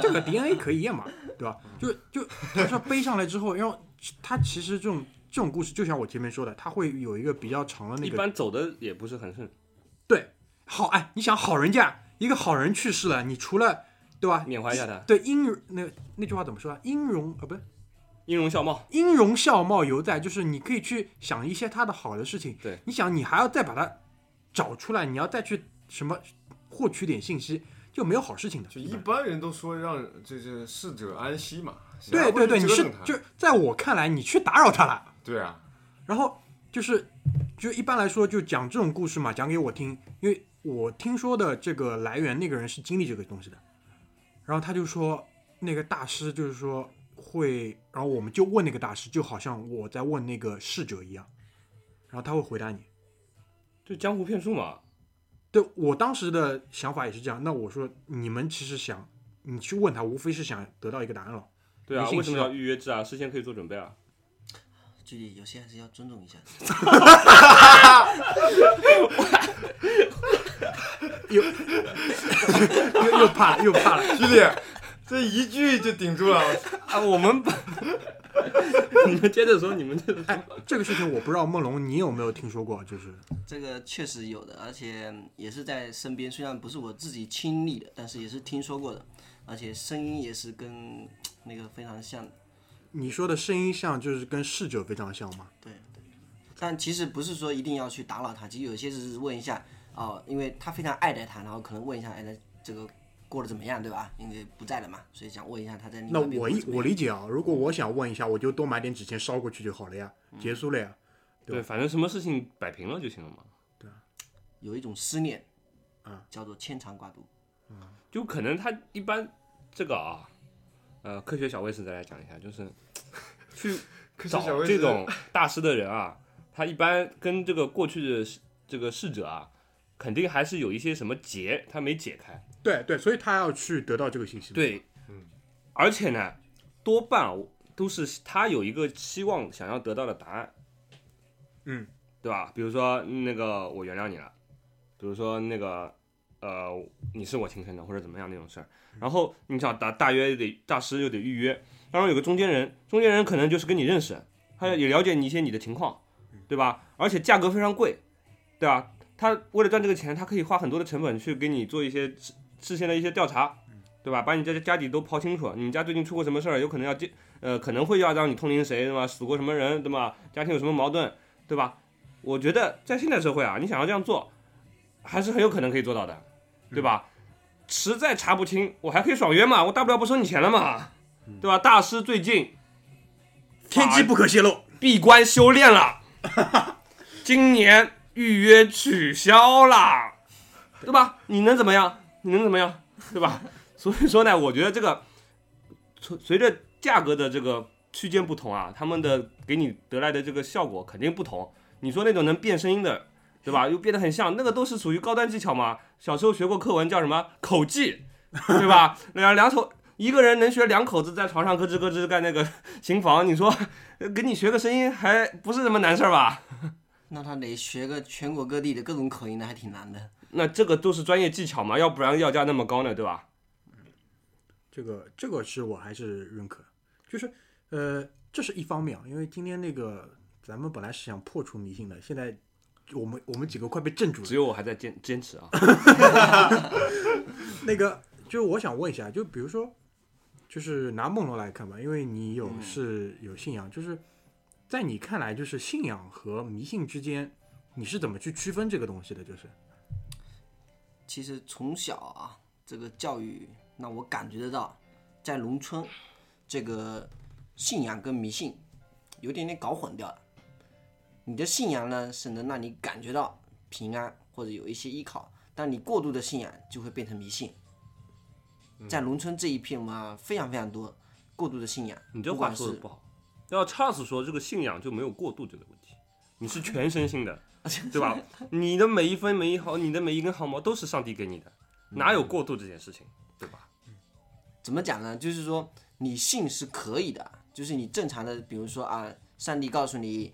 这个 DNA 可以验嘛，对吧？就就他说背上来之后，然后他其实这种这种故事，就像我前面说的，他会有一个比较长的那个一般走的也不是很顺，对好哎，你想好人家一个好人去世了，你除了对吧？缅怀一下他，对音那那句话怎么说啊？音容啊，不是音容笑貌。音容笑貌犹在，就是你可以去想一些他的好的事情。对，你想你还要再把它找出来，你要再去什么获取点信息，就没有好事情的。就一般人都说让这这逝者安息嘛。对对对，你是就在我看来，你去打扰他了。对啊，然后就是就一般来说，就讲这种故事嘛，讲给我听，因为我听说的这个来源，那个人是经历这个东西的，然后他就说那个大师就是说会，然后我们就问那个大师，就好像我在问那个逝者一样，然后他会回答你。就江湖骗术嘛，对我当时的想法也是这样，那我说你们其实想，你去问他，无非是想得到一个答案了。对啊，为什么要预约制啊？事先可以做准备啊。[LAUGHS] 距离有些还是要尊重一下。[LAUGHS] [LAUGHS] 又又怕了，又怕了。兄弟，这一句就顶住了。啊，我们 [LAUGHS] 你们接着说，你们接着说。哎，这个事情我不知道梦龙你有没有听说过？就是这个确实有的，而且也是在身边，虽然不是我自己亲历的，但是也是听说过的，而且声音也是跟那个非常像的。你说的声音像，就是跟逝者非常像吗？对对，但其实不是说一定要去打扰他，其实有些只是问一下哦、因为他非常爱戴他，然后可能问一下，哎，那这个过得怎么样，对吧？因为不在了嘛，所以想问一下他在你那那我一我理解啊，如果我想问一下，我就多买点纸钱烧过去就好了呀，嗯结束了呀。对，反正什么事情摆平了就行了嘛。对啊有一种思念啊，叫做牵肠挂肚。就可能他一般这个啊，呃，科学小卫士再来讲一下，就是 [LAUGHS] 去找这种大师的人啊，他一般跟这个过去的这个逝者啊，肯定还是有一些什么结他没解开。对对，所以他要去得到这个信息。，对，嗯而且呢，多半啊都是他有一个期望想要得到的答案，嗯，对吧？比如说那个我原谅你了，比如说那个呃你是我亲生的或者怎么样那种事儿，然后你想大大约得大师又得预约，当然有个中间人，中间人可能就是跟你认识，他也了解你一些你的情况，对吧？而且价格非常贵，对吧？他为了赚这个钱，他可以花很多的成本去给你做一些事事先的一些调查，对吧？把你家家底都刨清楚，你们家最近出过什么事儿，有可能要接，呃，可能会要让你通灵谁，对吧？死过什么人，对吧？家庭有什么矛盾，对吧？我觉得在现代社会啊，你想要这样做，还是很有可能可以做到的，对吧？实在查不清，我还可以爽约嘛，我大不了不收你钱了嘛，对吧？大师最近天机不可泄露。闭关修炼了，[LAUGHS] 今年预约取消了，对吧？你能怎么样？你能怎么样？对吧？所以说呢，我觉得这个随随着价格的这个区间不同啊，他们的给你得来的这个效果肯定不同。你说那种能变声音的，对吧？又变得很像，那个都是属于高端技巧嘛。小时候学过课文叫什么口技，对吧？两两口一个人能学两口子在床上咯吱咯吱干那个琴房，你说给你学个声音还不是什么难事儿吧？[LAUGHS] 那他得学个全国各地的各种口音的，还挺难的。那这个都是专业技巧嘛，要不然要价那么高呢，对吧？这个这个是我还是认可，就是呃，这是一方面啊，因为今天那个咱们本来是想破除迷信的，现在我们我们几个快被镇住了只。有我还在坚坚持啊。[LAUGHS] [LAUGHS] 那个就是我想问一下，就比如说，就是拿梦龙来看吧，因为你有嗯是有信仰，就是在你看来，就是信仰和迷信之间，你是怎么去区分这个东西的？就是其实从小啊，这个教育让我感觉得到，在农村，这个信仰跟迷信有点点搞混掉了。你的信仰呢，是能让你感觉到平安或者有一些依靠，但你过度的信仰就会变成迷信。在农村这一片嘛，非常非常多过度的信仰。你这不管是话说的不好。要 Charles 说，这个信仰就没有过度这个问题，你是全身心的，[LAUGHS] 对吧？你的每一分每一毫，你的每一根毫毛都是上帝给你的，哪有过度这件事情，对吧？怎么讲呢？就是说你信是可以的，就是你正常的，比如说啊，上帝告诉你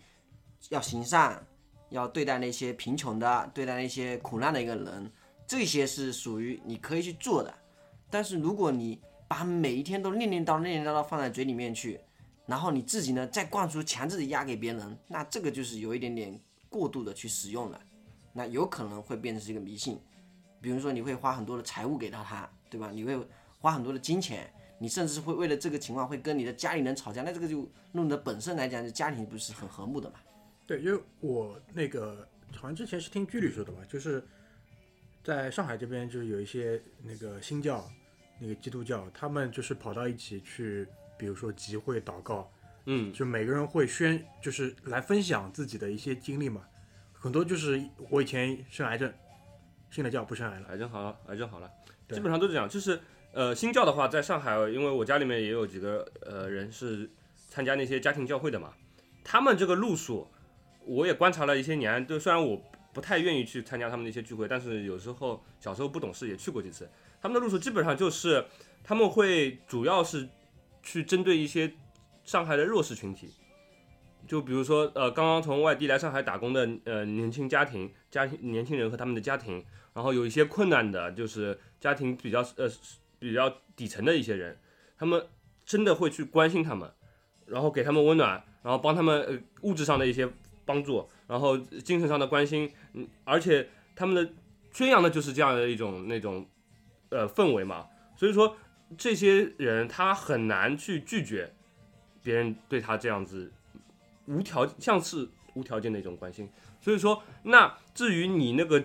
要行善，要对待那些贫穷的，对待那些苦难的一个人，这些是属于你可以去做的。但是如果你把每一天都念念叨念念叨叨放在嘴里面去，然后你自己呢再灌输强制的压给别人，那这个就是有一点点过度的去使用了，那有可能会变成是一个迷信。比如说你会花很多的财物给到他，对吧？你会花很多的金钱，你甚至会为了这个情况会跟你的家里人吵架，那这个就弄得本身来讲，就家庭不是很和睦的嘛。对，因为我那个好像之前是听居里说的吧，就是在上海这边，就是有一些那个新教、那个基督教，他们就是跑到一起去，比如说集会祷告，嗯，就每个人会宣，就是来分享自己的一些经历嘛。很多就是我以前生癌症，信了教不生癌了。癌症好了，癌症好了，对基本上都是这样。就是呃，新教的话，在上海，因为我家里面也有几个呃人是参加那些家庭教会的嘛，他们这个路数，我也观察了一些年。就虽然我不太愿意去参加他们那些聚会，但是有时候小时候不懂事也去过几次。他们的路数基本上就是他们会主要是去针对一些上海的弱势群体，就比如说呃，刚刚从外地来上海打工的呃年轻家庭、家庭年轻人和他们的家庭，然后有一些困难的，就是家庭比较呃比较底层的一些人，他们真的会去关心他们，然后给他们温暖，然后帮他们呃物质上的一些帮助，然后精神上的关心，嗯，而且他们的宣扬的就是这样的一种那种呃氛围嘛，所以说这些人他很难去拒绝别人对他这样子无条像是无条件的一种关心，所以说那至于你那个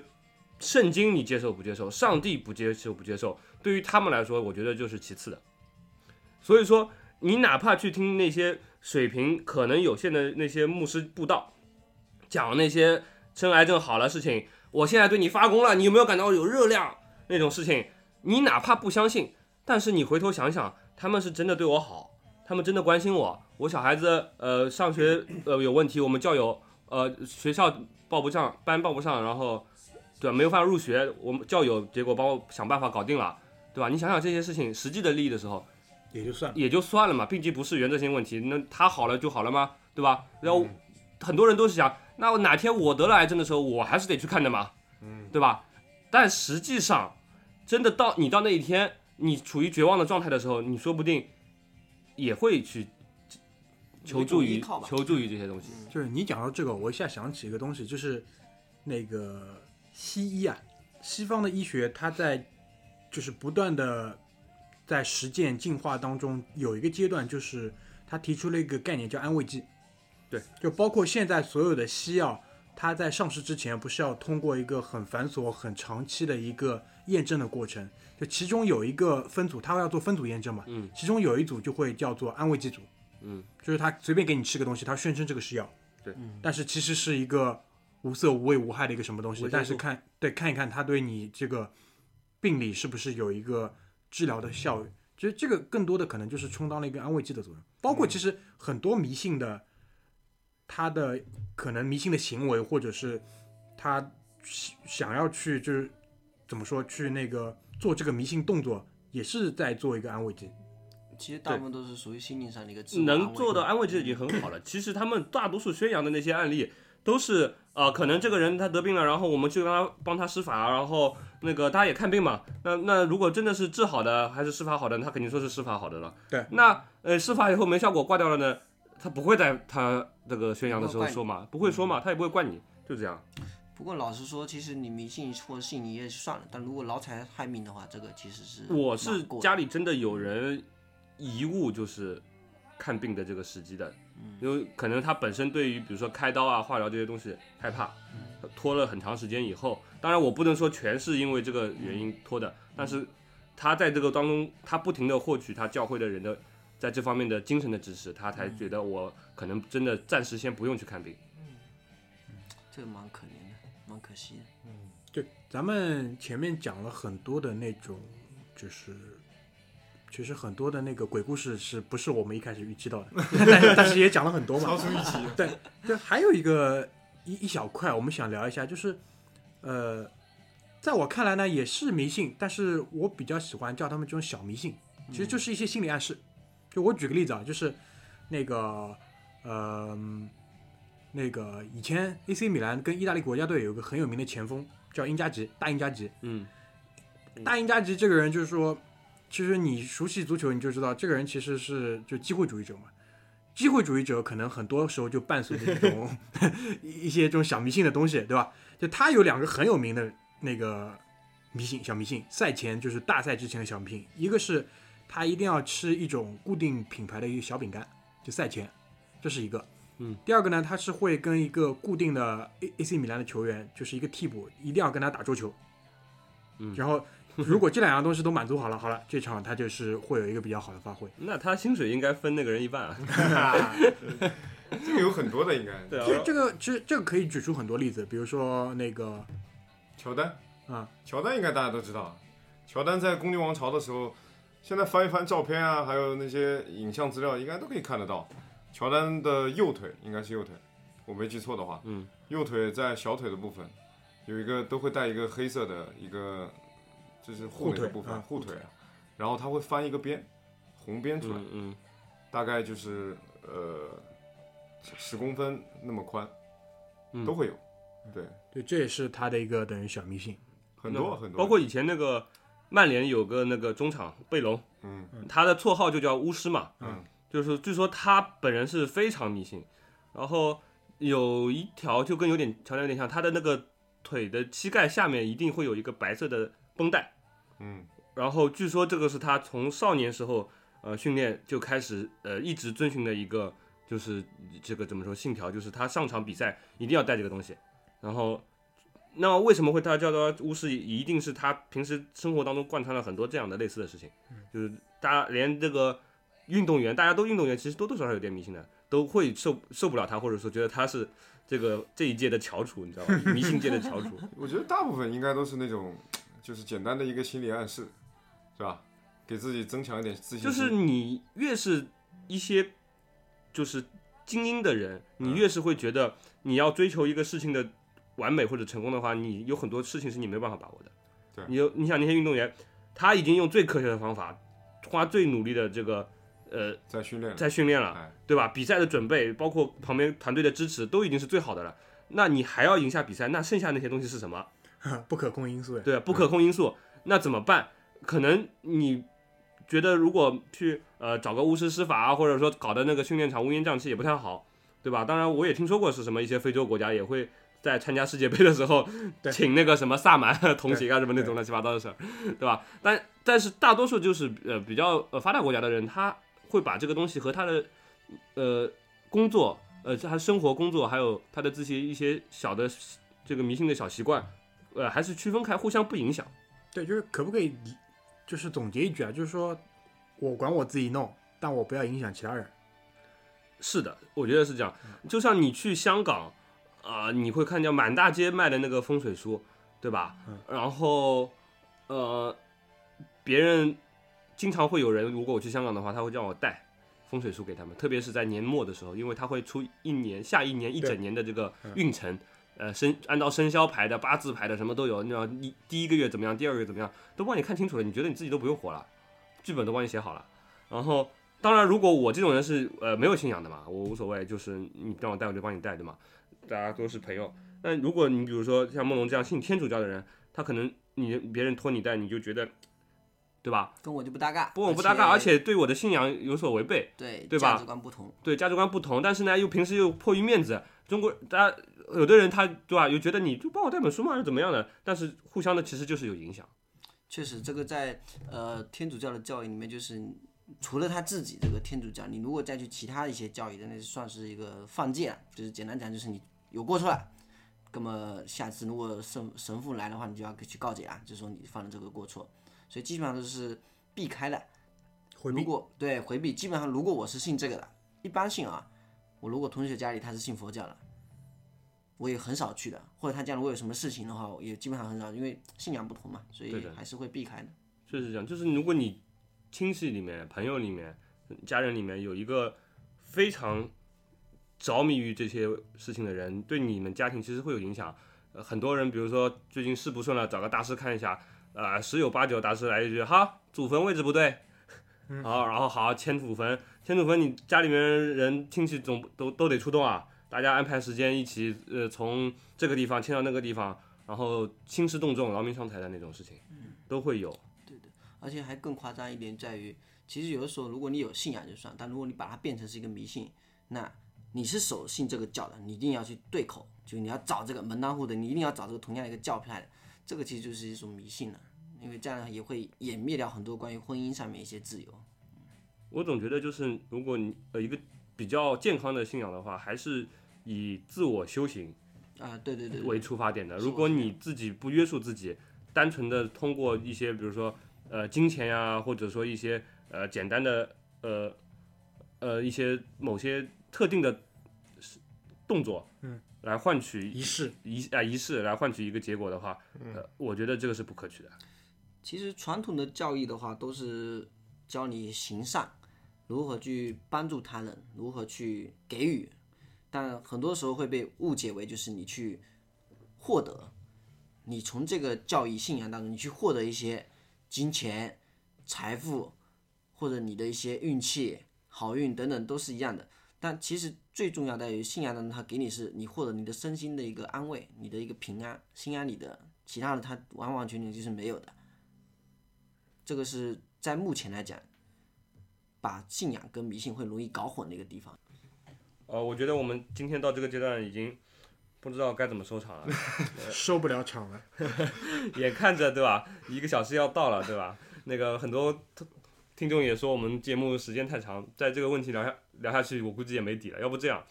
圣经你接受不接受，上帝不接受不接受，对于他们来说，我觉得就是其次的。所以说，你哪怕去听那些水平可能有限的那些牧师布道，讲那些生癌症好了事情，我现在对你发功了，你有没有感到有热量那种事情？你哪怕不相信，但是你回头想想，他们是真的对我好，他们真的关心我。我小孩子呃上学呃有问题，我们教友呃学校报不上，班报不上，然后对吧没有办法入学，我们教友结果帮我想办法搞定了，对吧？你想想这些事情实际的利益的时候，也就算了。也就算了嘛，毕竟不是原则性问题，那他好了就好了吗？对吧？然后很多人都是想，那我哪天我得了癌症的时候，我还是得去看的嘛，嗯，对吧？但实际上，真的到你到那一天，你处于绝望的状态的时候，你说不定也会去求助于求助于这些东西。就是你讲到这个，我一下想起一个东西，就是那个西医啊，西方的医学，它在就是不断的在实践进化当中，有一个阶段就是他提出了一个概念叫安慰剂。对，就包括现在所有的西药，它在上市之前不是要通过一个很繁琐、很长期的一个验证的过程，就其中有一个分组，他要做分组验证嘛，嗯，其中有一组就会叫做安慰剂组，嗯，就是他随便给你吃个东西，他宣称这个是药，对，但是其实是一个无色无味无害的一个什么东西但是看对看一看他对你这个病理是不是有一个治疗的效应，其实这个更多的可能就是充当了一个安慰剂的作用，包括其实很多迷信的，他的可能迷信的行为或者是他想要去就是怎么说去那个做这个迷信动作，也是在做一个安慰剂。其实大部分都是属于心灵上的一个能做到安慰剂已经很好了。其实他们大多数宣扬的那些案例都是，呃，可能这个人他得病了，然后我们去帮他帮他施法，然后那个大家也看病嘛。那那如果真的是治好的，还是施法好的，他肯定说是施法好的了。对。那呃，施法以后没效果挂掉了呢，他不会在他这个宣扬的时候说嘛，不会说嘛，他也不会怪你，就这样。不过老实说，其实你迷信或者信你也算了，但如果劳财害命的话，这个其实是我是家里真的有人遗物，就是看病的这个时机的，因为可能他本身对于比如说开刀啊、化疗这些东西害怕，拖了很长时间以后，当然我不能说全是因为这个原因拖的，但是他在这个当中，他不停的获取他教会的人的在这方面的精神的支持，他才觉得我可能真的暂时先不用去看病。这个蛮可怜的，蛮可惜的。就咱们前面讲了很多的那种，就是其实很多的那个鬼故事是不是我们一开始预期到的？[LAUGHS] 但是但是也讲了很多嘛超。出预期。对，就还有一个一一小块，我们想聊一下，就是呃，在我看来呢，也是迷信，但是我比较喜欢叫他们这种小迷信，其实就是一些心理暗示。就我举个例子啊，就是那个呃，那个以前 AC 米兰跟意大利国家队有个很有名的前锋叫英加吉，大英加吉。嗯，大英加吉这个人就是说，其实你熟悉足球，你就知道这个人其实是就机会主义者嘛。机会主义者可能很多时候就伴随着一种 [LAUGHS] 一一些这种小迷信的东西，对吧？就他有两个很有名的那个迷信小迷信，赛前就是大赛之前的小迷信，一个是他一定要吃一种固定品牌的一个小饼干，就赛前，这是一个。嗯，第二个呢，他是会跟一个固定的 A A C 米兰的球员，就是一个替补，一定要跟他打桌球。嗯然后如果这两样东西都满足好了，好了，这场他就是会有一个比较好的发挥。那他薪水应该分那个人一半啊。这个有很多的应该。对啊其，实这个其实这个可以举出很多例子，比如说那个乔丹啊，乔丹应该大家都知道，乔丹在公牛王朝的时候，现在翻一翻照片啊，还有那些影像资料，应该都可以看得到。乔丹的右腿应该是右腿，我没记错的话，嗯，右腿在小腿的部分有一个都会带一个黑色的一个，就是护那个部分护腿然后他会翻一个边，红边出来，嗯嗯，大概就是呃十公分那么宽，嗯。都会有，对，对，这也是他的一个等于小迷信。很多很多，包括以前那个曼联有个那个中场贝隆，嗯。他的绰号就叫巫师嘛，嗯，就是据说他本人是非常迷信，然后有一条就跟有点条件有点像，他的那个腿的膝盖下面一定会有一个白色的绷带，嗯然后据说这个是他从少年时候呃训练就开始呃一直遵循的一个就是这个怎么说信条，就是他上场比赛一定要带这个东西。然后那为什么会他叫他巫师？一定是他平时生活当中贯穿了很多这样的类似的事情，就是大家连这个运动员，大家都运动员，其实多多少少有点迷信的，都会受受不了他，或者说觉得他是这个这一届的翘楚，你知道吗？迷信界的翘楚。[LAUGHS] 我觉得大部分应该都是那种就是简单的一个心理暗示，是吧？给自己增强一点自信心。就是你越是一些就是精英的人，你越是会觉得你要追求一个事情的完美或者成功的话，你有很多事情是你没有办法把握的。对你有你想那些运动员，他已经用最科学的方法，花最努力的这个呃在训练，在训练了哎，对吧？比赛的准备，包括旁边团队的支持，都已经是最好的了。那你还要赢下比赛，那剩下那些东西是什么？[LAUGHS] 不可控因素呀。对，不可控因素，那怎么办？可能你觉得如果去呃找个巫师施法啊，或者说搞的那个训练场乌烟瘴气也不太好，对吧？当然我也听说过是什么一些非洲国家也会在参加世界杯的时候 [LAUGHS] 请那个什么萨满 [LAUGHS] 同行啊什么那种乱七八糟的事儿，对吧？但但是大多数就是呃比较呃发达国家的人，他会把这个东西和他的呃工作呃他生活工作还有他的这些一些小的这个迷信的小习惯。呃，还是区分开，互相不影响。对，就是可不可以，就是总结一句啊，就是说我管我自己弄，但我不要影响其他人。是的，我觉得是这样。就像你去香港啊、你会看见满大街卖的那个风水书，对吧？然后呃，别人经常会有人，如果我去香港的话，他会让我带风水书给他们，特别是在年末的时候，因为他会出一年下一年一整年的这个运程。呃，生按照生肖排的、八字排的，什么都有。那你第一个月怎么样，第二个月怎么样，都帮你看清楚了。你觉得你自己都不用活了，剧本都帮你写好了。然后，当然，如果我这种人是呃没有信仰的嘛，我无所谓，就是你让我带我就帮你带对吗，大家都是朋友。那如果你比如说像梦龙这样信天主教的人，他可能你别人托你带，你就觉得，对吧？跟我就不搭嘎，不我不搭嘎，而且对我的信仰有所违背。对对吧价值观不同，对价值观不同，但是呢又平时又迫于面子，中国大家有的人他对吧，又觉得你就帮我带本书嘛，是怎么样的？但是互相的其实就是有影响。确实，这个在呃天主教的教义里面，就是除了他自己这个天主教，你如果再去其他一些教义的，那就算是一个犯戒了。就是简单讲，就是你有过错了，那么下次如果神神父来的话，你就要去告解啊，就说你犯了这个过错。所以基本上都是避开的。如回避。果对回避，基本上如果我是信这个的，一般性啊，我如果同学家里他是信佛教的，我也很少去的，或者他家如果有什么事情的话，我也基本上很少，因为信仰不同嘛，所以的还是会避开的。确实是这样，就是如果你亲戚里面、朋友里面、家人里面有一个非常着迷于这些事情的人，对你们家庭其实会有影响。呃，很多人比如说最近事不顺了，找个大师看一下，啊、十有八九大师来一句哈，祖坟位置不对，[LAUGHS] 好，然后好迁祖坟，迁祖坟，你家里面人亲戚总都都得出动啊，大家安排时间一起，呃，从这个地方迁到那个地方，然后兴师动众、劳民伤财的那种事情，都会有。而且还更夸张一点在于，其实有的时候如果你有信仰就算，但如果你把它变成是一个迷信，那你是守信这个教的，你一定要去对口，就你要找这个门当户对，你一定要找这个同样一个教派的，这个其实就是一种迷信了，因为这样也会湮灭掉很多关于婚姻上面一些自由。我总觉得就是，如果你呃一个比较健康的信仰的话，还是以自我修行啊，对对对对为出发点的。如果你自己不约束自己，单纯的通过一些比如说呃金钱呀，或者说一些呃简单的呃呃一些某些特定的动作，嗯，来换取仪式仪啊仪式来换取一个结果的话，呃，我觉得这个是不可取的。其实传统的教义的话，都是教你行善，如何去帮助他人，如何去给予，但很多时候会被误解为就是你去获得，你从这个教义信仰当中，你去获得一些金钱、财富，或者你的一些运气，好运等等都是一样的。但其实最重要在于信仰当中，它给你是你获得你的身心的一个安慰，你的一个平安，心安理得。其他的它完完全全就是没有的。这个是在目前来讲，把信仰跟迷信会容易搞混的一个地方。呃，我觉得我们今天到这个阶段已经不知道该怎么收场了，[LAUGHS] 收不了场了。眼看着对吧，一个小时要到了对吧？那个很多听众也说我们节目时间太长，在这个问题聊下聊下去，我估计也没底了。要不这样，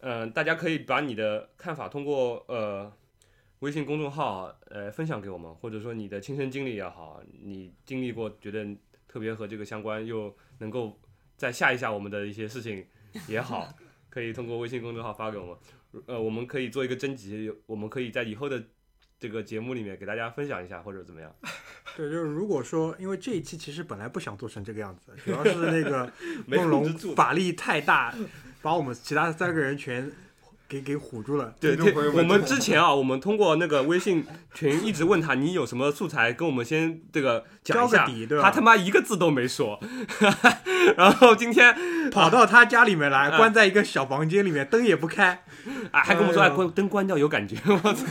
嗯、大家可以把你的看法通过呃微信公众号呃分享给我们，或者说你的亲身经历也好，你经历过觉得特别和这个相关，又能够再吓一吓我们的一些事情也好，[LAUGHS] 可以通过微信公众号发给我们。呃，我们可以做一个征集，我们可以在以后的这个节目里面给大家分享一下，或者怎么样。[LAUGHS] 对，就是如果说，因为这一期其实本来不想做成这个样子，主要是那个 [LAUGHS] 梦龙法力太大，把我们其他三个人全给给唬住了。对，听众朋友们我们之前啊，我们通过那个微信群一直问他，你有什么素材跟我们先这个讲一下交个底对吧他他妈一个字都没说，[LAUGHS] 然后今天跑到他家里面来，啊关在一个小房间里面，灯也不开。啊还跟我们说，哎，关灯关掉有感觉，我操！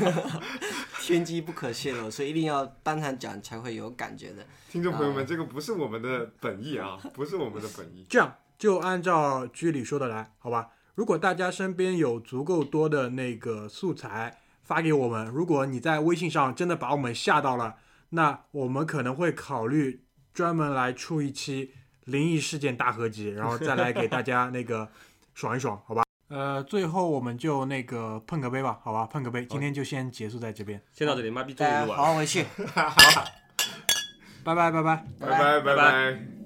[LAUGHS] 天机不可泄露，所以一定要当场讲才会有感觉的。听众朋友们，这个不是我们的本意啊，不是我们的本意。这样就按照居里说的来，好吧？如果大家身边有足够多的那个素材发给我们，如果你在微信上真的把我们吓到了，那我们可能会考虑专门来出一期灵异事件大合集，然后再来给大家那个爽一爽，好吧？呃，最后我们就那个碰个杯吧，好吧？碰个杯，今天就先结束在这边，先到这里，妈逼终大家于录完了。好好回去。拜拜拜拜。拜拜拜拜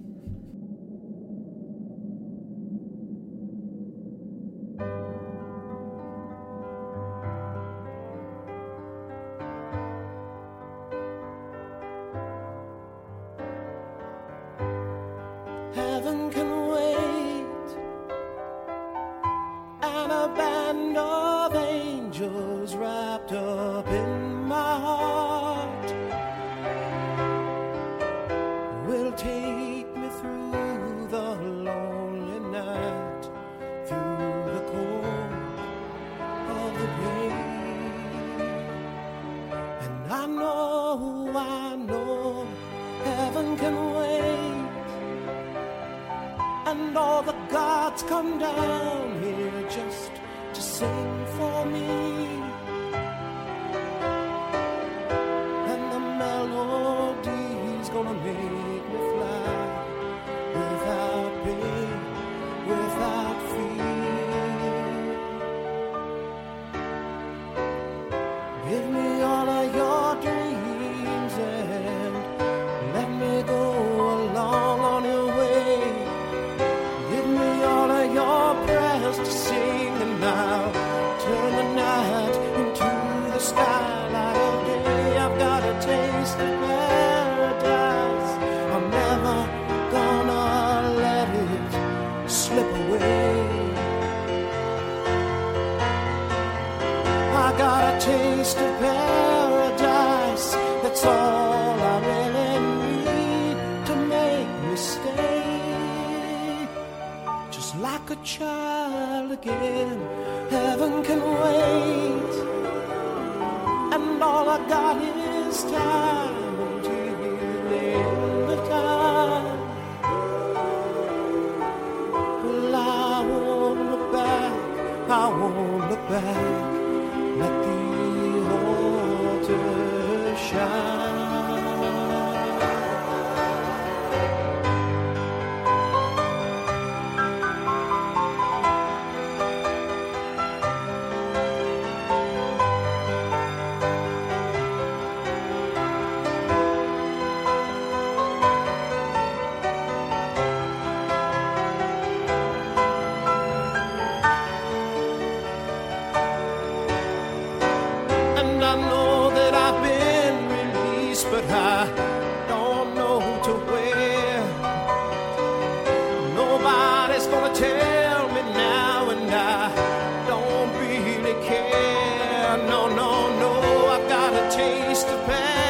place to pass.